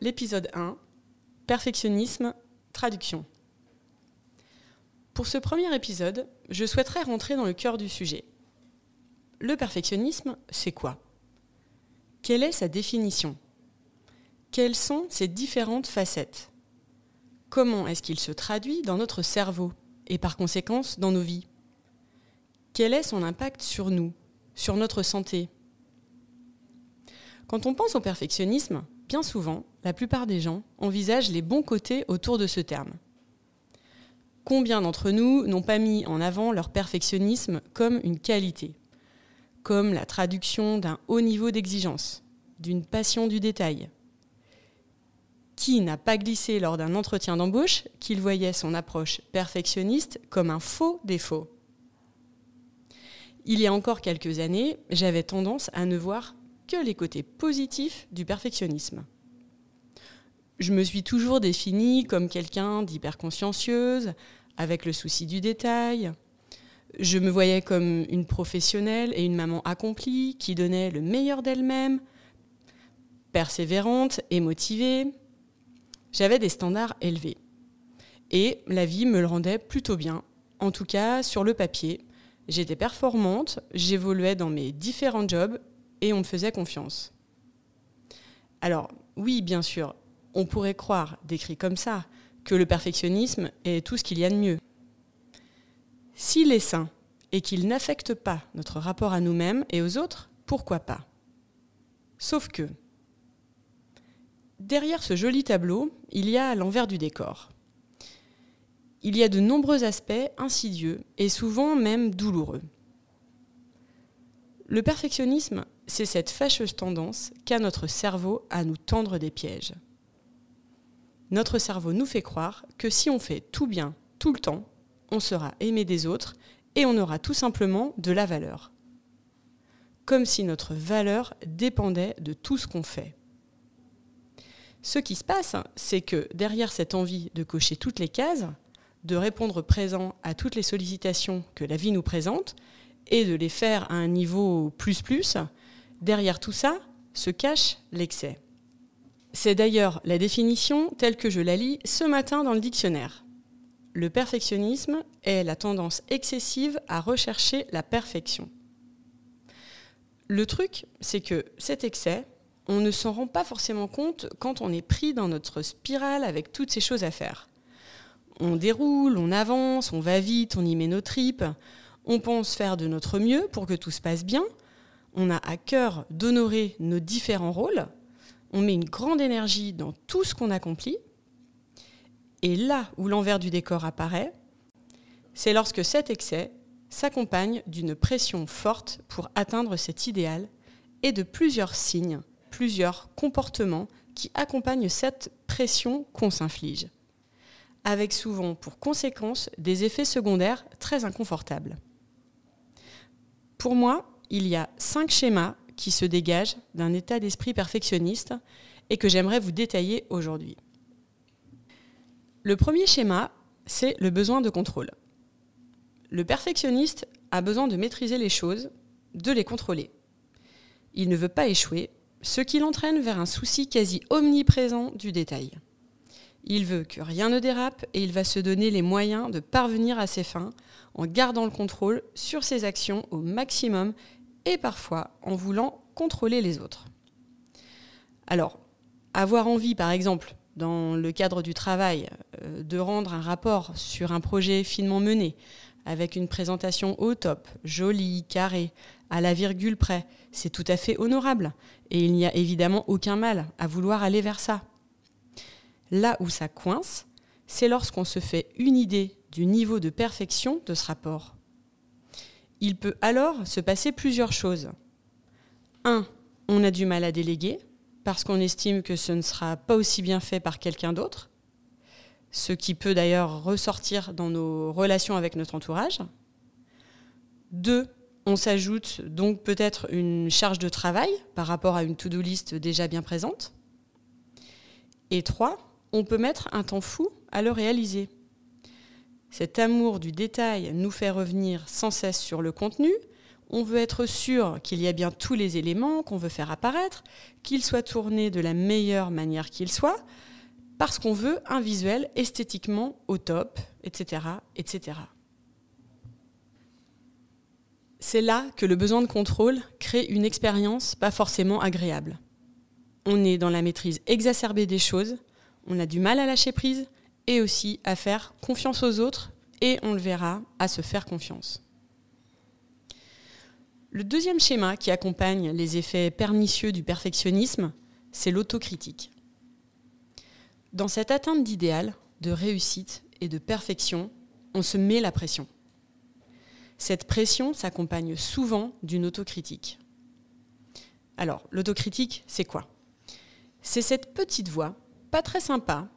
L'épisode 1, Perfectionnisme, traduction. Pour ce premier épisode, je souhaiterais rentrer dans le cœur du sujet. Le perfectionnisme, c'est quoi? Quelle est sa définition? Quelles sont ses différentes facettes? Comment est-ce qu'il se traduit dans notre cerveau et par conséquence dans nos vies? Quel est son impact sur nous, sur notre santé? Quand on pense au perfectionnisme, bien souvent, la plupart des gens envisagent les bons côtés autour de ce terme. Combien d'entre nous n'ont pas mis en avant leur perfectionnisme comme une qualité, comme la traduction d'un haut niveau d'exigence, d'une passion du détail. Qui n'a pas glissé lors d'un entretien d'embauche qu'il voyait son approche perfectionniste comme un faux défaut? Il y a encore quelques années, j'avais tendance à ne voir les côtés positifs du perfectionnisme. Je me suis toujours définie comme quelqu'un d'hyper consciencieuse, avec le souci du détail. Je me voyais comme une professionnelle et une maman accomplie qui donnait le meilleur d'elle-même, persévérante et motivée. J'avais des standards élevés. Et la vie me le rendait plutôt bien, en tout cas sur le papier. J'étais performante, j'évoluais dans mes différents jobs et on me faisait confiance. Alors, oui, bien sûr, on pourrait croire, décrit comme ça, que le perfectionnisme est tout ce qu'il y a de mieux. S'il est sain et qu'il n'affecte pas notre rapport à nous-mêmes et aux autres, pourquoi pas? Sauf que, derrière ce joli tableau, il y a l'envers du décor. Il y a de nombreux aspects insidieux et souvent même douloureux. Le perfectionnisme c'est cette fâcheuse tendance qu'a notre cerveau à nous tendre des pièges. Notre cerveau nous fait croire que si on fait tout bien, tout le temps, on sera aimé des autres et on aura tout simplement de la valeur. Comme si notre valeur dépendait de tout ce qu'on fait. Ce qui se passe, c'est que derrière cette envie de cocher toutes les cases, de répondre présent à toutes les sollicitations que la vie nous présente, et de les faire à un niveau plus plus, Derrière tout ça se cache l'excès. C'est d'ailleurs la définition telle que je la lis ce matin dans le dictionnaire. Le perfectionnisme est la tendance excessive à rechercher la perfection. Le truc, c'est que cet excès, on ne s'en rend pas forcément compte quand on est pris dans notre spirale avec toutes ces choses à faire. On déroule, on avance, on va vite, on y met nos tripes, on pense faire de notre mieux pour que tout se passe bien, on a à cœur d'honorer nos différents rôles, on met une grande énergie dans tout ce qu'on accomplit, et là où l'envers du décor apparaît, c'est lorsque cet excès s'accompagne d'une pression forte pour atteindre cet idéal et de plusieurs signes, plusieurs comportements qui accompagnent cette pression qu'on s'inflige, avec souvent pour conséquence des effets secondaires très inconfortables. Pour moi, il y a cinq schémas qui se dégagent d'un état d'esprit perfectionniste et que j'aimerais vous détailler aujourd'hui. Le premier schéma, c'est le besoin de contrôle. Le perfectionniste a besoin de maîtriser les choses, de les contrôler. Il ne veut pas échouer, ce qui l'entraîne vers un souci quasi omniprésent du détail. Il veut que rien ne dérape et il va se donner les moyens de parvenir à ses fins en gardant le contrôle sur ses actions au maximum et parfois en voulant contrôler les autres. Alors, avoir envie, par exemple, dans le cadre du travail, euh, de rendre un rapport sur un projet finement mené, avec une présentation au top, jolie, carrée, à la virgule près, c'est tout à fait honorable. Et il n'y a évidemment aucun mal à vouloir aller vers ça. Là où ça coince, c'est lorsqu'on se fait une idée du niveau de perfection de ce rapport. Il peut alors se passer plusieurs choses. 1. On a du mal à déléguer parce qu'on estime que ce ne sera pas aussi bien fait par quelqu'un d'autre, ce qui peut d'ailleurs ressortir dans nos relations avec notre entourage. 2. On s'ajoute donc peut-être une charge de travail par rapport à une to-do list déjà bien présente. Et 3 on peut mettre un temps fou à le réaliser. Cet amour du détail nous fait revenir sans cesse sur le contenu. On veut être sûr qu'il y a bien tous les éléments qu'on veut faire apparaître, qu'ils soient tournés de la meilleure manière qu'ils soient, parce qu'on veut un visuel esthétiquement au top, etc. etc. C'est là que le besoin de contrôle crée une expérience pas forcément agréable. On est dans la maîtrise exacerbée des choses, on a du mal à lâcher prise et aussi à faire confiance aux autres et on le verra, à se faire confiance. Le deuxième schéma qui accompagne les effets pernicieux du perfectionnisme, c'est l'autocritique. Dans cette atteinte d'idéal, de réussite et de perfection, on se met la pression. Cette pression s'accompagne souvent d'une autocritique. Alors, l'autocritique, c'est quoi? C'est cette petite voix pas très sympa,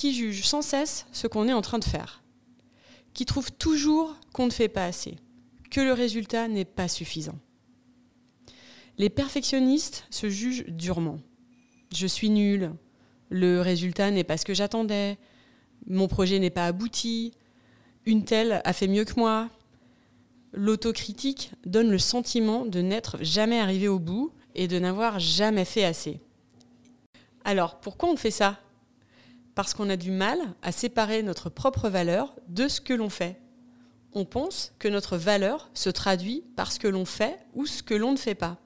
qui juge sans cesse ce qu'on est en train de faire, qui trouve toujours qu'on ne fait pas assez, que le résultat n'est pas suffisant. Les perfectionnistes se jugent durement. Je suis nul, le résultat n'est pas ce que j'attendais, mon projet n'est pas abouti, une telle a fait mieux que moi. L'autocritique donne le sentiment de n'être jamais arrivé au bout et de n'avoir jamais fait assez. Alors, pourquoi on fait ça? Parce qu'on a du mal à séparer notre propre valeur de ce que l'on fait. On pense que notre valeur se traduit par ce que l'on fait ou ce que l'on ne fait pas.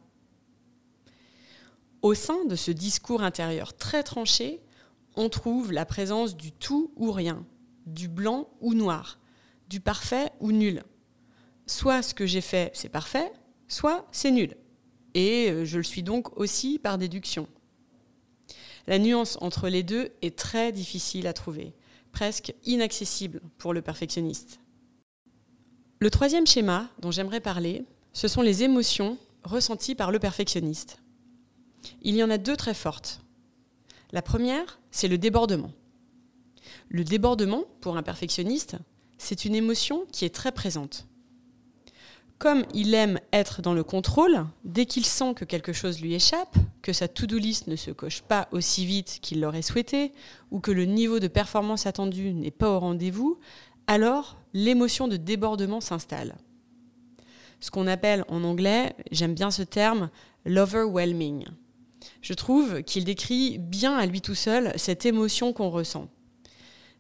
Au sein de ce discours intérieur très tranché, on trouve la présence du tout ou rien, du blanc ou noir, du parfait ou nul. Soit ce que j'ai fait, c'est parfait, soit c'est nul. Et euh, je le suis donc aussi par déduction. La nuance entre les deux est très difficile à trouver, presque inaccessible pour le perfectionniste. Le troisième schéma dont j'aimerais parler, ce sont les émotions ressenties par le perfectionniste. Il y en a deux très fortes. La première, c'est le débordement. Le débordement, pour un perfectionniste, c'est une émotion qui est très présente. Comme il aime être dans le contrôle, dès qu'il sent que quelque chose lui échappe, que sa to-do list ne se coche pas aussi vite qu'il l'aurait souhaité, ou que le niveau de performance attendu n'est pas au rendez-vous, alors l'émotion de débordement s'installe. Ce qu'on appelle en anglais, j'aime bien ce terme, l'overwhelming. Je trouve qu'il décrit bien à lui tout seul cette émotion qu'on ressent.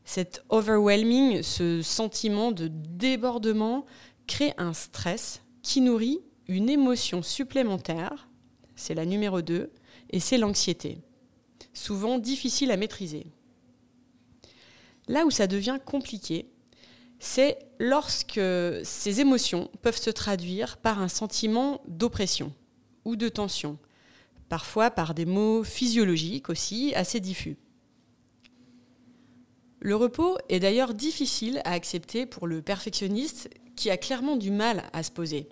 Cet overwhelming, ce sentiment de débordement crée un stress qui nourrit une émotion supplémentaire, c'est la numéro 2, et c'est l'anxiété, souvent difficile à maîtriser. Là où ça devient compliqué, c'est lorsque ces émotions peuvent se traduire par un sentiment d'oppression ou de tension, parfois par des mots physiologiques aussi assez diffus. Le repos est d'ailleurs difficile à accepter pour le perfectionniste qui a clairement du mal à se poser.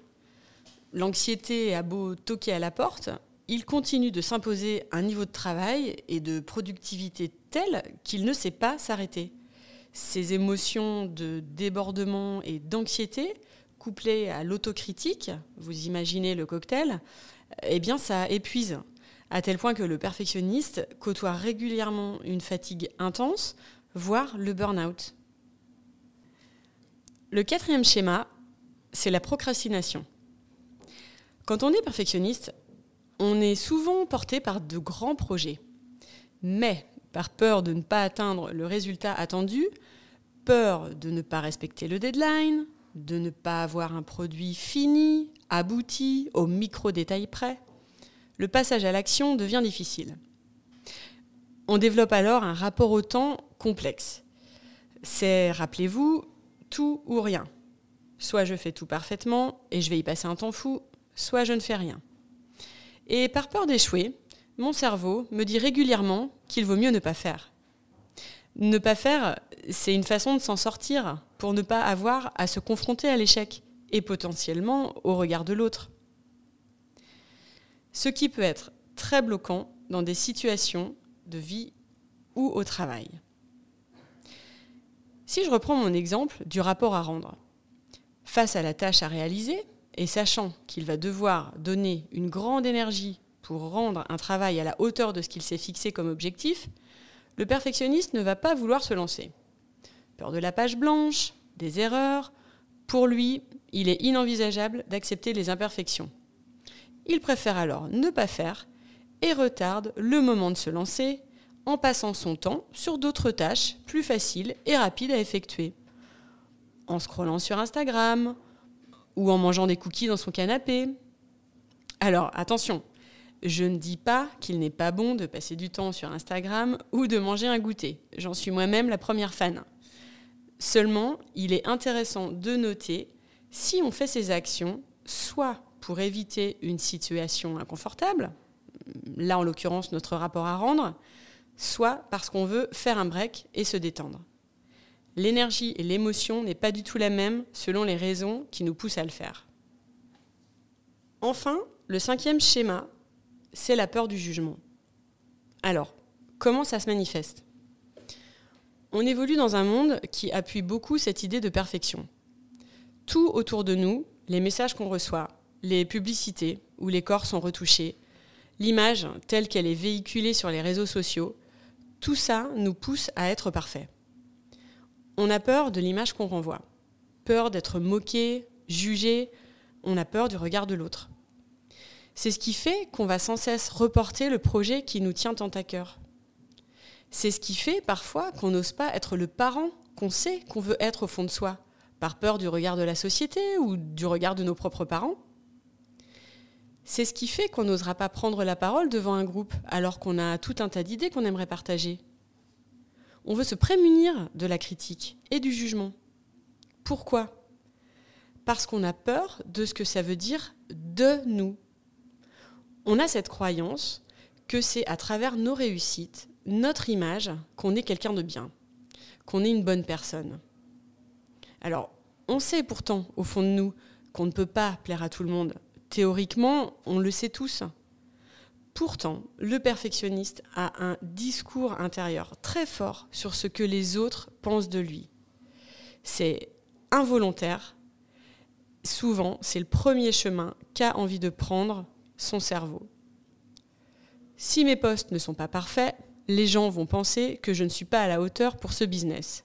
L'anxiété a beau toquer à la porte, il continue de s'imposer un niveau de travail et de productivité tel qu'il ne sait pas s'arrêter. Ces émotions de débordement et d'anxiété, couplées à l'autocritique, vous imaginez le cocktail, eh bien ça épuise, à tel point que le perfectionniste côtoie régulièrement une fatigue intense, voire le burn-out. Le quatrième schéma, c'est la procrastination. Quand on est perfectionniste, on est souvent porté par de grands projets. Mais par peur de ne pas atteindre le résultat attendu, peur de ne pas respecter le deadline, de ne pas avoir un produit fini, abouti, au micro-détail près, le passage à l'action devient difficile. On développe alors un rapport au temps complexe. C'est, rappelez-vous, tout ou rien. Soit je fais tout parfaitement et je vais y passer un temps fou, soit je ne fais rien. Et par peur d'échouer, mon cerveau me dit régulièrement qu'il vaut mieux ne pas faire. Ne pas faire, c'est une façon de s'en sortir pour ne pas avoir à se confronter à l'échec et potentiellement au regard de l'autre. Ce qui peut être très bloquant dans des situations de vie ou au travail. Si je reprends mon exemple du rapport à rendre, face à la tâche à réaliser, et sachant qu'il va devoir donner une grande énergie pour rendre un travail à la hauteur de ce qu'il s'est fixé comme objectif, le perfectionniste ne va pas vouloir se lancer. Peur de la page blanche, des erreurs, pour lui, il est inenvisageable d'accepter les imperfections. Il préfère alors ne pas faire et retarde le moment de se lancer en passant son temps sur d'autres tâches plus faciles et rapides à effectuer. En scrollant sur Instagram ou en mangeant des cookies dans son canapé. Alors attention, je ne dis pas qu'il n'est pas bon de passer du temps sur Instagram ou de manger un goûter. J'en suis moi-même la première fan. Seulement, il est intéressant de noter si on fait ces actions soit pour éviter une situation inconfortable, là en l'occurrence notre rapport à rendre, soit parce qu'on veut faire un break et se détendre. L'énergie et l'émotion n'est pas du tout la même selon les raisons qui nous poussent à le faire. Enfin, le cinquième schéma c'est la peur du jugement. Alors, comment ça se manifeste? On évolue dans un monde qui appuie beaucoup cette idée de perfection. Tout autour de nous, les messages qu'on reçoit, les publicités où les corps sont retouchés, l'image telle qu'elle est véhiculée sur les réseaux sociaux, tout ça nous pousse à être parfait. On a peur de l'image qu'on renvoie, peur d'être moqué, jugé, on a peur du regard de l'autre. C'est ce qui fait qu'on va sans cesse reporter le projet qui nous tient tant à cœur. C'est ce qui fait parfois qu'on n'ose pas être le parent qu'on sait qu'on veut être au fond de soi, par peur du regard de la société ou du regard de nos propres parents. C'est ce qui fait qu'on n'osera pas prendre la parole devant un groupe alors qu'on a tout un tas d'idées qu'on aimerait partager. On veut se prémunir de la critique et du jugement. Pourquoi? Parce qu'on a peur de ce que ça veut dire de nous, on a cette croyance que c'est à travers nos réussites, notre image, qu'on est quelqu'un de bien, qu'on est une bonne personne. Alors, on sait pourtant, au fond de nous, qu'on ne peut pas plaire à tout le monde. Théoriquement, on le sait tous. Pourtant, le perfectionniste a un discours intérieur très fort sur ce que les autres pensent de lui. C'est involontaire. Souvent, c'est le premier chemin qu'a envie de prendre son cerveau. Si mes postes ne sont pas parfaits, les gens vont penser que je ne suis pas à la hauteur pour ce business.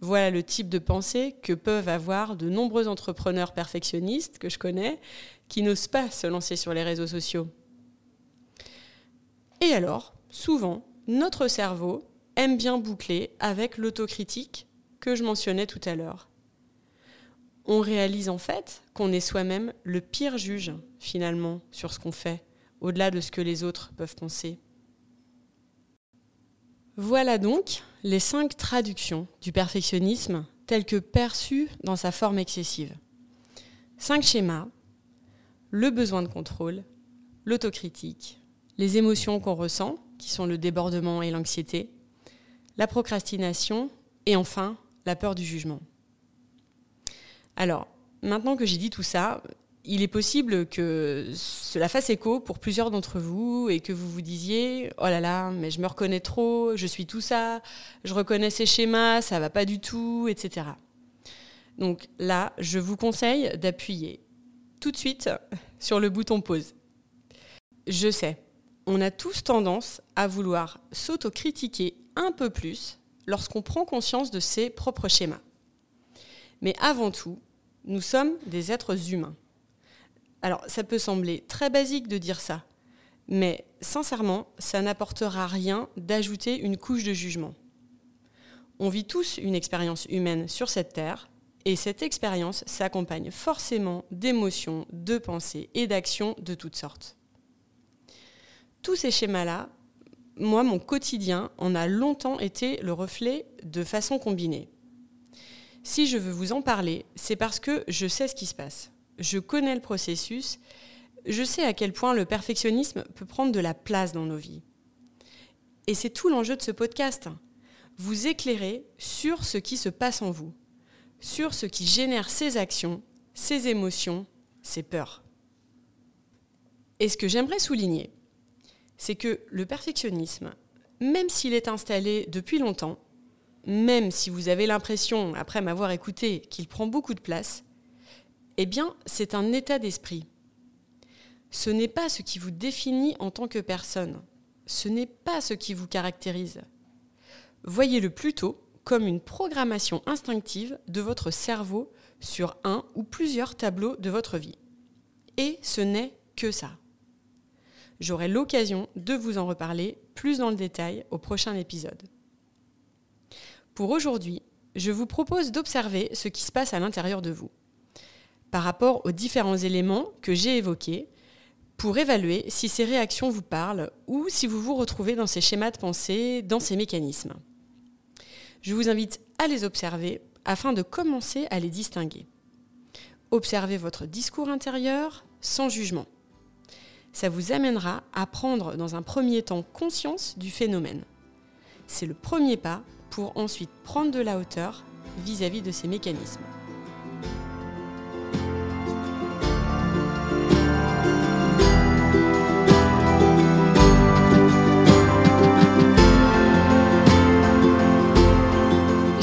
Voilà le type de pensée que peuvent avoir de nombreux entrepreneurs perfectionnistes que je connais qui n'osent pas se lancer sur les réseaux sociaux. Et alors, souvent, notre cerveau aime bien boucler avec l'autocritique que je mentionnais tout à l'heure. On réalise en fait qu'on est soi-même le pire juge finalement sur ce qu'on fait, au-delà de ce que les autres peuvent penser. Voilà donc les cinq traductions du perfectionnisme telles que perçues dans sa forme excessive. Cinq schémas, le besoin de contrôle, l'autocritique, les émotions qu'on ressent, qui sont le débordement et l'anxiété, la procrastination et enfin la peur du jugement. Alors, maintenant que j'ai dit tout ça, il est possible que cela fasse écho pour plusieurs d'entre vous et que vous vous disiez oh là là mais je me reconnais trop je suis tout ça je reconnais ces schémas ça va pas du tout etc donc là je vous conseille d'appuyer tout de suite sur le bouton pause. Je sais on a tous tendance à vouloir s'autocritiquer un peu plus lorsqu'on prend conscience de ses propres schémas. Mais avant tout nous sommes des êtres humains alors, ça peut sembler très basique de dire ça, mais sincèrement, ça n'apportera rien d'ajouter une couche de jugement. On vit tous une expérience humaine sur cette terre, et cette expérience s'accompagne forcément d'émotions, de pensées et d'actions de toutes sortes. Tous ces schémas-là, moi, mon quotidien en a longtemps été le reflet de façon combinée. Si je veux vous en parler, c'est parce que je sais ce qui se passe. Je connais le processus. Je sais à quel point le perfectionnisme peut prendre de la place dans nos vies. Et c'est tout l'enjeu de ce podcast. Vous éclairer sur ce qui se passe en vous, sur ce qui génère ces actions, ces émotions, ces peurs. Et ce que j'aimerais souligner, c'est que le perfectionnisme, même s'il est installé depuis longtemps, même si vous avez l'impression, après m'avoir écouté, qu'il prend beaucoup de place, eh bien, c'est un état d'esprit. Ce n'est pas ce qui vous définit en tant que personne. Ce n'est pas ce qui vous caractérise. Voyez-le plutôt comme une programmation instinctive de votre cerveau sur un ou plusieurs tableaux de votre vie. Et ce n'est que ça. J'aurai l'occasion de vous en reparler plus dans le détail au prochain épisode. Pour aujourd'hui, je vous propose d'observer ce qui se passe à l'intérieur de vous, par rapport aux différents éléments que j'ai évoqués, pour évaluer si ces réactions vous parlent ou si vous vous retrouvez dans ces schémas de pensée, dans ces mécanismes. Je vous invite à les observer afin de commencer à les distinguer. Observez votre discours intérieur sans jugement ça vous amènera à prendre dans un premier temps conscience du phénomène. C'est le premier pas pour ensuite prendre de la hauteur vis-à-vis de ces mécanismes.